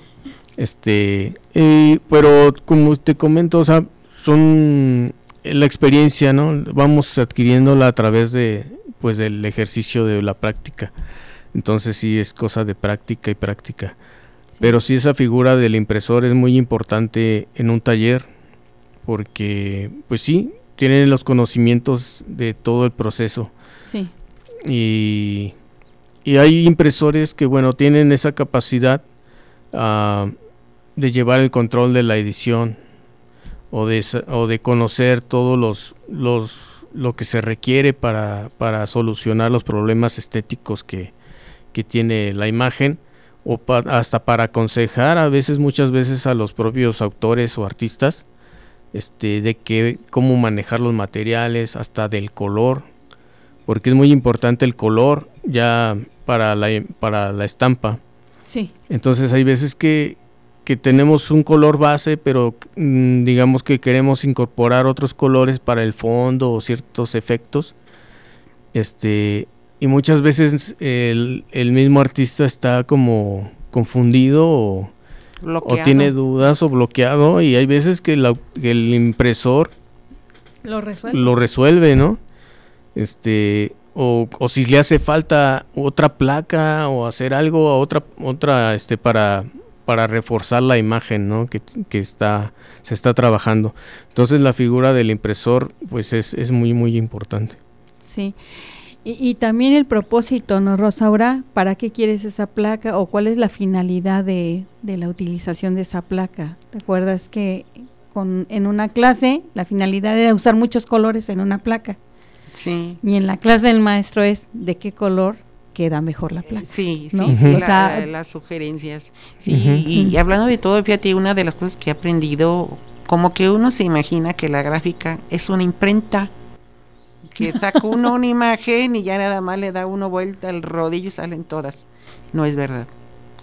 este y- pero como te comento o sea son eh, la experiencia no vamos adquiriéndola a través de pues del ejercicio de la práctica. Entonces sí es cosa de práctica y práctica. Sí. pero sí esa figura del impresor es muy importante en un taller porque pues sí, tienen los conocimientos de todo el proceso. Sí, y, y hay impresores que bueno, tienen esa capacidad ah, de llevar el control de la edición o de, o de conocer todos los, los lo que se requiere para, para solucionar los problemas estéticos que, que tiene la imagen o pa- hasta para aconsejar a veces muchas veces a los propios autores o artistas este de que cómo manejar los materiales hasta del color porque es muy importante el color ya para la para la estampa. Sí, entonces hay veces que, que tenemos un color base, pero mm, digamos que queremos incorporar otros colores para el fondo o ciertos efectos. Este, y muchas veces el, el mismo artista está como confundido o, tiene dudas o bloqueado y hay veces que, la- que el impresor lo resuelve. lo resuelve, ¿no? Este, o, o si le hace falta otra placa o hacer algo a otra, otra, este, para, para reforzar la imagen, ¿no? Que, que está, se está trabajando. Entonces la figura del impresor, pues es, es muy, muy importante. Sí. Y, y también el propósito, ¿no, Rosaura? ¿Para qué quieres esa placa o cuál es la finalidad de, de la utilización de esa placa? ¿Te acuerdas que con, en una clase la finalidad era usar muchos colores en una placa? Sí. Y en la clase del maestro es de qué color queda mejor la placa. Sí, sí, ¿no? sí, O la- las sugerencias. Sí, y hablando de todo, fíjate, una de las cosas que he aprendido, como que uno se imagina que la gráfica es una imprenta, que saca uno una (laughs) imagen y ya nada más le da uno vuelta al rodillo y salen todas. No es verdad.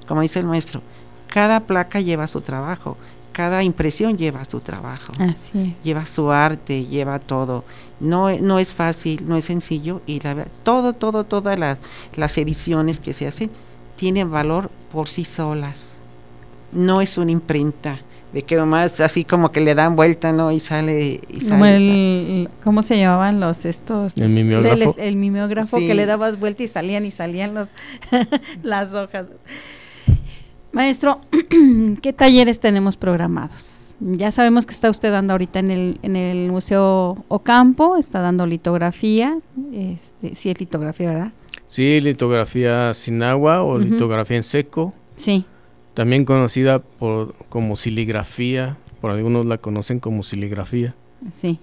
Como dice el maestro, cada placa lleva su trabajo, cada impresión lleva su trabajo, Así es. lleva su arte, lleva todo. No, no es fácil, no es sencillo y la, verdad, todo, todo, todas las, las ediciones que se hacen tienen valor por sí solas. No es una imprenta de que nomás así como que le dan vuelta, ¿no? Y sale y Como sale. el, ¿Cómo se llamaban los estos? El mimeógrafo. El, el mimeógrafo Sí. que le dabas vuelta y salían y salían los (laughs) las hojas. Maestro, (clears throat) ¿qué talleres tenemos programados? Ya sabemos que está usted dando ahorita en el, en el Museo Ocampo, está dando litografía, este, sí es litografía, ¿verdad? Sí, litografía sin agua o litografía en seco, Sí, también conocida por como siligrafía, por algunos la conocen como siligrafía. sí.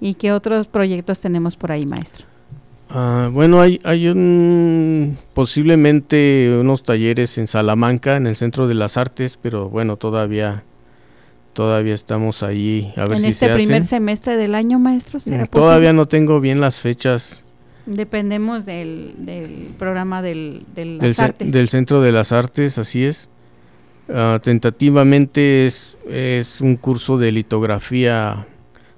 ¿Y qué otros proyectos tenemos por ahí, maestro? Ah, bueno, hay, hay un, posiblemente unos talleres en Salamanca, en el Centro de las Artes, pero bueno, todavía, todavía estamos ahí a ver en si este se primer hacen. semestre del año, maestro, ¿será Mm, Todavía posible? no tengo bien las fechas Dependemos del, del programa del, artes. Centro de las Artes, así es. Ah, tentativamente es, es un curso de litografía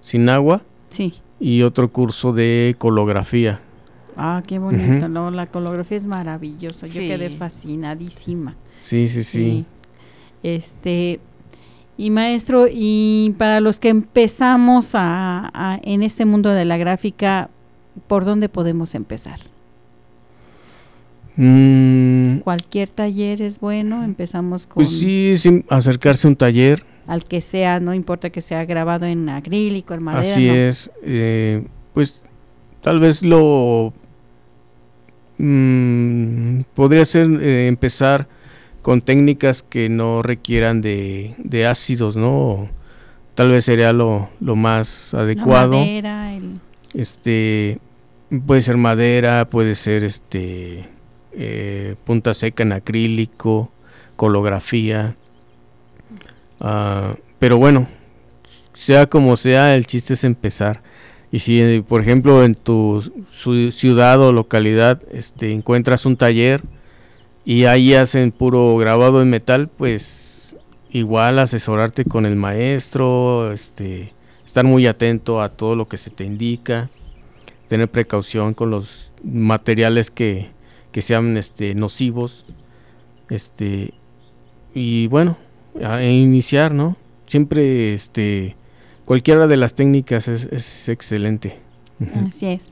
sin agua Sí. y otro curso de colografía. Ah, qué bonito. ¿no? La colografía es maravillosa. Yo quedé fascinadísima. Sí, sí, sí. Este, y maestro, y para los que empezamos a, a- en este mundo de la gráfica, ¿por dónde podemos empezar? Mm, Cualquier taller es bueno, empezamos con pues sí, sí, acercarse a un taller, al que sea, no importa que sea grabado en acrílico, en madera. así no. es. eh, pues tal vez lo mm, podría ser eh, empezar con técnicas que no requieran de, de ácidos, ¿no? Tal vez sería lo, lo más La adecuado. madera, el- Este puede ser madera, puede ser este eh, punta seca en acrílico, colografía. Ah, pero bueno, sea como sea, el chiste es empezar. Y si, eh, por ejemplo, en tu ciudad o localidad este, encuentras un taller y ahí hacen puro grabado en metal, pues igual asesorarte con el maestro, este, estar muy atento a todo lo que se te indica, tener precaución con los materiales que, sean este, nocivos, este, y bueno, e iniciar, ¿no? Siempre, este, cualquiera de las técnicas es, es excelente. Así es.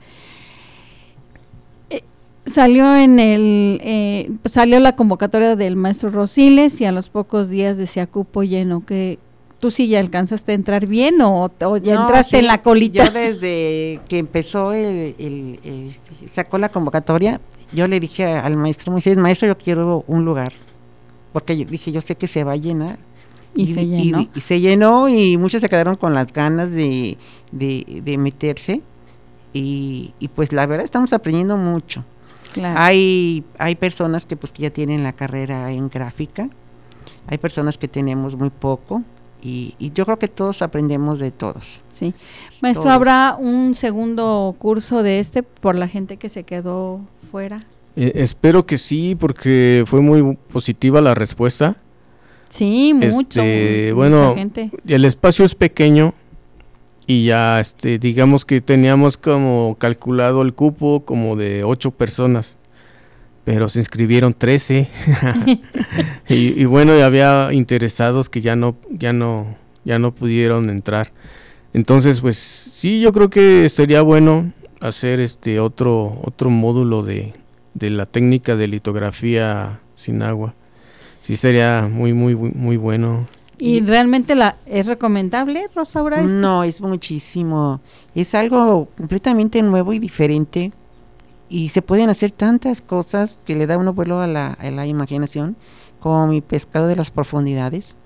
Eh, salió en el eh, salió la convocatoria del maestro Rosiles y a los pocos días decía cupo lleno que tú sí ya alcanzaste a entrar bien o, o ya No, entraste en la colita Yo desde que empezó el, el- el, este, sacó la convocatoria, yo le dije al maestro Moisés, maestro, yo quiero un lugar. Porque dije, yo sé que se va a llenar. Y, se y- llenó. y se llenó y muchos se quedaron con las ganas de, de- de meterse. Y, y pues la verdad estamos aprendiendo mucho. claro. Hay, hay personas que pues que ya tienen la carrera en gráfica, hay personas que tenemos muy poco y, y yo creo que todos aprendemos de todos. Sí. Maestro, Todos. ¿habrá un segundo curso de este por la gente que se quedó fuera? Eh, espero que sí, porque fue muy positiva la respuesta. Sí, mucho. Este, mucha bueno, gente. El espacio es pequeño y ya, este, digamos que teníamos como calculado el cupo como de ocho personas, pero se inscribieron 13 (laughs) (laughs) y, y bueno, ya había interesados que ya no, ya no, ya no pudieron entrar. Entonces, pues sí, yo creo que sería bueno hacer este otro, otro módulo de, de la técnica de litografía sin agua. Sí, sería muy, muy, muy, muy bueno. ¿Y y- realmente la es recomendable, Rosaura? esto? No, es muchísimo. Es algo completamente nuevo y diferente. Y se pueden hacer tantas cosas que le da uno vuelo a la, a la imaginación, como mi pescado de las profundidades.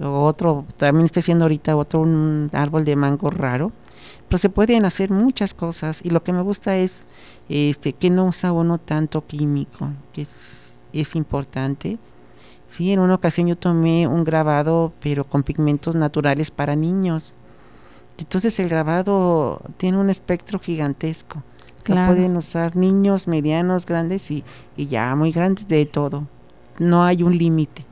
O otro, también estoy haciendo ahorita otro, un árbol de mango raro. Pero se pueden hacer muchas cosas. Y lo que me gusta es este que no usa uno tanto químico, que es, es importante. Sí, en una ocasión yo tomé un grabado, pero con pigmentos naturales para niños. Entonces el grabado tiene un espectro gigantesco. Lo Claro. pueden usar niños, medianos, grandes y, y ya muy grandes de todo. No hay un límite.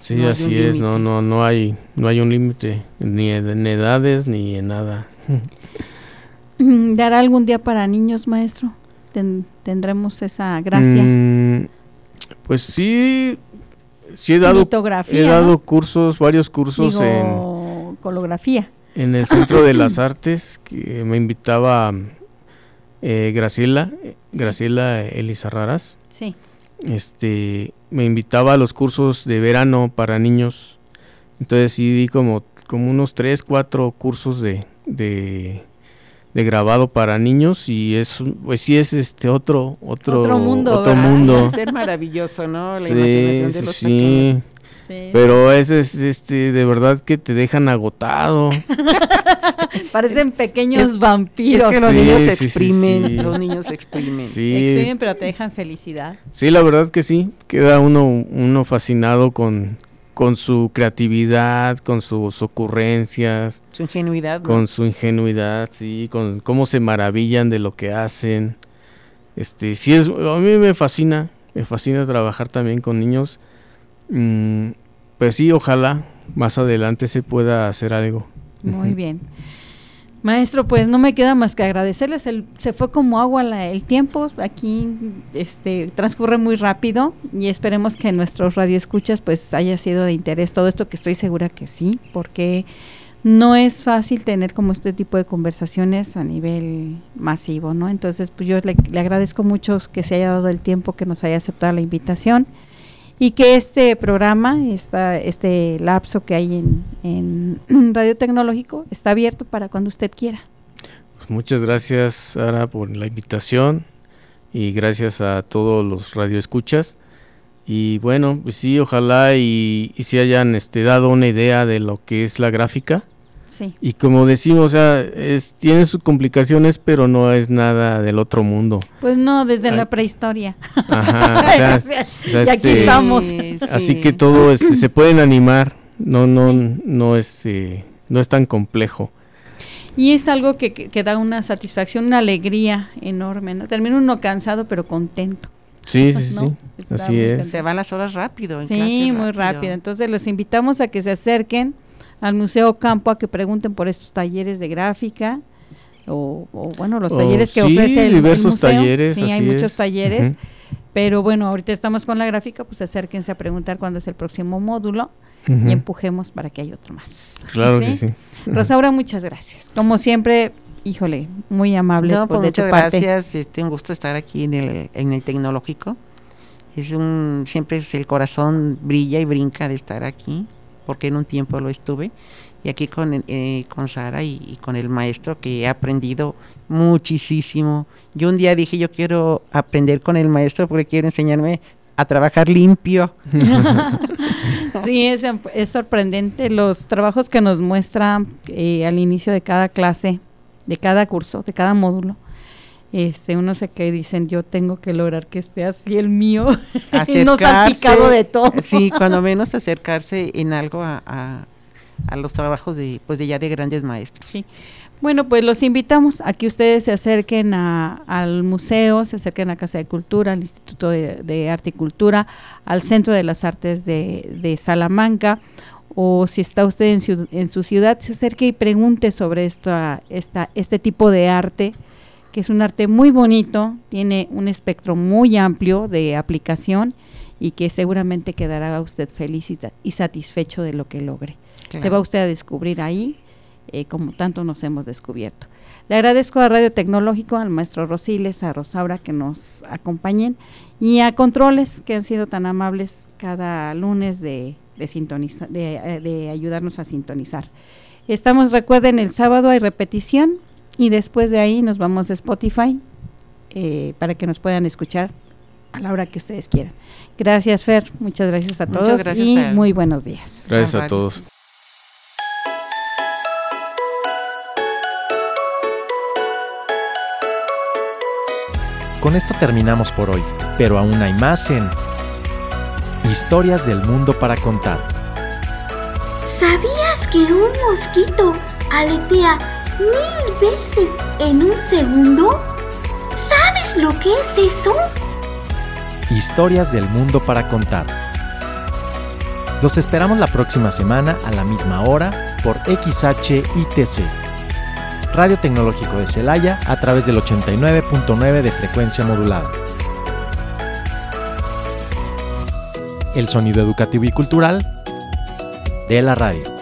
Sí, No así es, no, no, no hay, no hay un límite, ni en edades, ni en nada. (laughs) ¿Dará algún día para niños, maestro? Ten- ¿Tendremos esa gracia? Mm, pues sí, sí he dado, he ¿no? dado cursos, varios cursos en, Digo, colografía. en el Centro de las (laughs) Artes, que me invitaba eh, Graciela, eh, Graciela Elizarraras. Sí. este me invitaba a los cursos de verano para niños entonces sí di como como unos tres cuatro cursos de, de de grabado para niños y es un- pues sí es este otro otro Otro mundo, otro ¿verdad? Sí, mundo debe ser maravilloso, ¿no? La Sí, imaginación de sí, los sí. Sí. pero es, es, este de verdad que te dejan agotado (laughs) Parecen pequeños Es- vampiros. Es que los Sí, niños sí, se sí, exprimen, sí. los niños se exprimen. sí Exprimen, pero te dejan felicidad. Sí, la verdad que sí. Queda uno, uno fascinado con, con su creatividad, con sus ocurrencias, Su ingenuidad. ¿no? con su ingenuidad, sí, con cómo se maravillan de lo que hacen. Este, sí es, a mí me fascina, me fascina trabajar también con niños. Mm, pues sí, ojalá más adelante se pueda hacer algo. Muy bien. Maestro, pues no me queda más que agradecerles. El- se fue como agua la- el tiempo. Aquí este, transcurre muy rápido y esperemos que nuestros radioescuchas pues haya sido de interés todo esto que estoy segura que sí, porque no es fácil tener como este tipo de conversaciones a nivel masivo, ¿no? Entonces, pues yo le, le agradezco mucho que se haya dado el tiempo, que nos haya aceptado la invitación y que este programa, esta, este lapso que hay en, en (clears throat) Radio Tecnológico, está abierto para cuando usted quiera. Pues muchas gracias, Sara, por la invitación y gracias a todos los radioescuchas. Y bueno, pues sí, ojalá y, y si hayan este, dado una idea de lo que es la gráfica. Sí. Y como decimos, o sea, es, tiene sus complicaciones, pero no es nada del otro mundo. Pues no, desde Ay. la prehistoria. Ajá, (laughs) o sea, o sea, y aquí este, estamos. Sí, Así sí. que todo este, (clears throat) se pueden animar, no, no, no, este, no es tan complejo. Y es algo que, que- que da una satisfacción, una alegría enorme, ¿no? Termina uno cansado, pero contento. Sí, sí, ¿no? sí, así es. Se van las horas rápido. En Sí, muy rápido. Entonces los invitamos a que se acerquen al Museo Campo a que pregunten por estos talleres de gráfica o, o, bueno, los Oh, talleres que sí, ofrece el, el diversos museo. talleres, Sí, hay muchos es. talleres. Pero bueno, ahorita estamos con la gráfica, pues acérquense a preguntar cuándo es el próximo módulo y empujemos para que haya otro más. Claro que sí. Rosaura, muchas gracias. Como siempre, híjole, muy amable No, pues de muchas tu parte. gracias. Este, un gusto estar aquí en el, en el tecnológico. Es un, siempre es el corazón brilla y brinca de estar aquí, porque en un tiempo lo estuve. Y aquí con, eh, con Sara y, con el maestro que he aprendido muchísimo. Yo un día dije, yo quiero aprender con el maestro porque quiero enseñarme a trabajar limpio. (laughs) Sí, es, es sorprendente los trabajos que nos muestra eh, al inicio de cada clase, de cada curso, de cada módulo. Este, uno se que dicen, yo tengo que lograr que esté así el mío, (laughs) no salpicado de todo. Sí, cuando menos acercarse en algo a, a, a los trabajos de, pues de ya de grandes maestros. Sí. Bueno, pues los invitamos a que ustedes se acerquen a- al museo, se acerquen a Casa de Cultura, al Instituto de, de Arte y Cultura, al Centro de las Artes de, de Salamanca, o si está usted en, ciu- en su ciudad, se acerque y pregunte sobre esta, esta, este tipo de arte, que es un arte muy bonito, tiene un espectro muy amplio de aplicación y que seguramente quedará usted feliz y, sa- y satisfecho de lo que logre. Se va usted a descubrir ahí, eh, como tanto nos hemos descubierto. Le agradezco a Radio Tecnológico, al maestro Rosiles, a Rosaura que nos acompañen y a Controles que han sido tan amables cada lunes de, de, sintoniza- de, eh, de ayudarnos a sintonizar. Estamos, recuerden, el sábado hay repetición y después de ahí nos vamos a Spotify eh, para que nos puedan escuchar a la hora que ustedes quieran. Gracias, Fer. Muchas gracias a Muchas todos gracias y a- muy buenos días. Gracias a todos. Con esto terminamos por hoy, pero aún hay más en Historias del Mundo para Contar. ¿Sabías que un mosquito aletea mil veces en un segundo? ¿Sabes lo que es eso? Historias del Mundo para Contar. Los esperamos la próxima semana a la misma hora por XHITC. Radio Tecnológico de Celaya a través del 89.9 de frecuencia modulada. El sonido educativo y cultural de la radio.